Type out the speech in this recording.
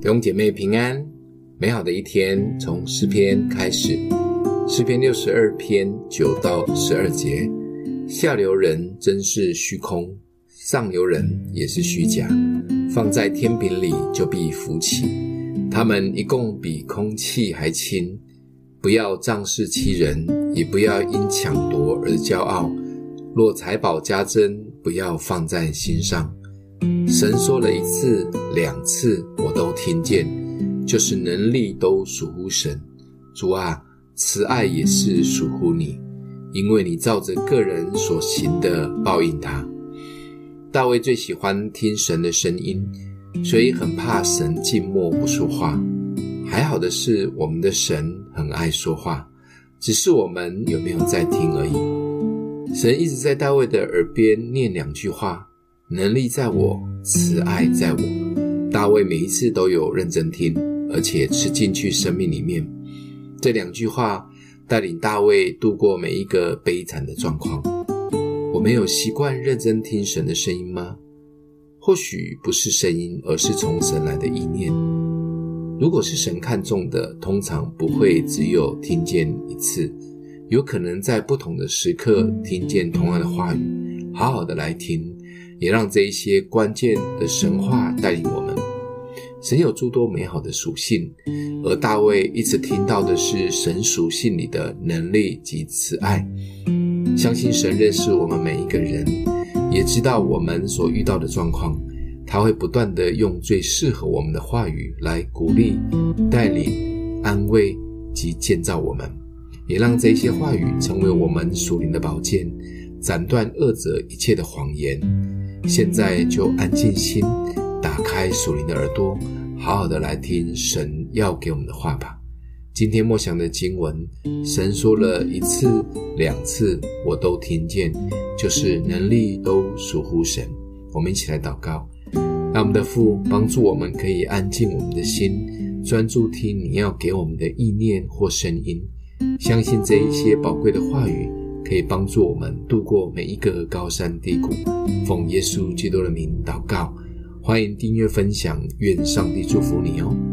弟兄姐妹平安，美好的一天从诗篇开始。诗篇六十二篇九到十二节：下流人真是虚空，上流人也是虚假。放在天平里，就必浮起。他们一共比空气还轻。不要仗势欺人，也不要因抢夺而骄傲。若财宝加增，不要放在心上。神说了一次、两次，我都听见，就是能力都属乎神。主啊，慈爱也是属乎你，因为你照着个人所行的报应他。大卫最喜欢听神的声音，所以很怕神静默不说话。还好的是，我们的神很爱说话，只是我们有没有在听而已。神一直在大卫的耳边念两句话。能力在我，慈爱在我。大卫每一次都有认真听，而且吃进去生命里面。这两句话带领大卫度过每一个悲惨的状况。我们有习惯认真听神的声音吗？或许不是声音，而是从神来的意念。如果是神看重的，通常不会只有听见一次，有可能在不同的时刻听见同样的话语，好好的来听。也让这一些关键的神话带领我们。神有诸多美好的属性，而大卫一直听到的是神属性里的能力及慈爱。相信神认识我们每一个人，也知道我们所遇到的状况，他会不断地用最适合我们的话语来鼓励、带领、安慰及建造我们，也让这些话语成为我们属灵的宝剑，斩断恶者一切的谎言。现在就安静心，打开属灵的耳朵，好好的来听神要给我们的话吧。今天默想的经文，神说了一次、两次，我都听见，就是能力都属乎神。我们一起来祷告，让我们的父帮助我们，可以安静我们的心，专注听你要给我们的意念或声音，相信这一些宝贵的话语。可以帮助我们度过每一个高山低谷。奉耶稣基督的名祷告，欢迎订阅分享，愿上帝祝福你哦。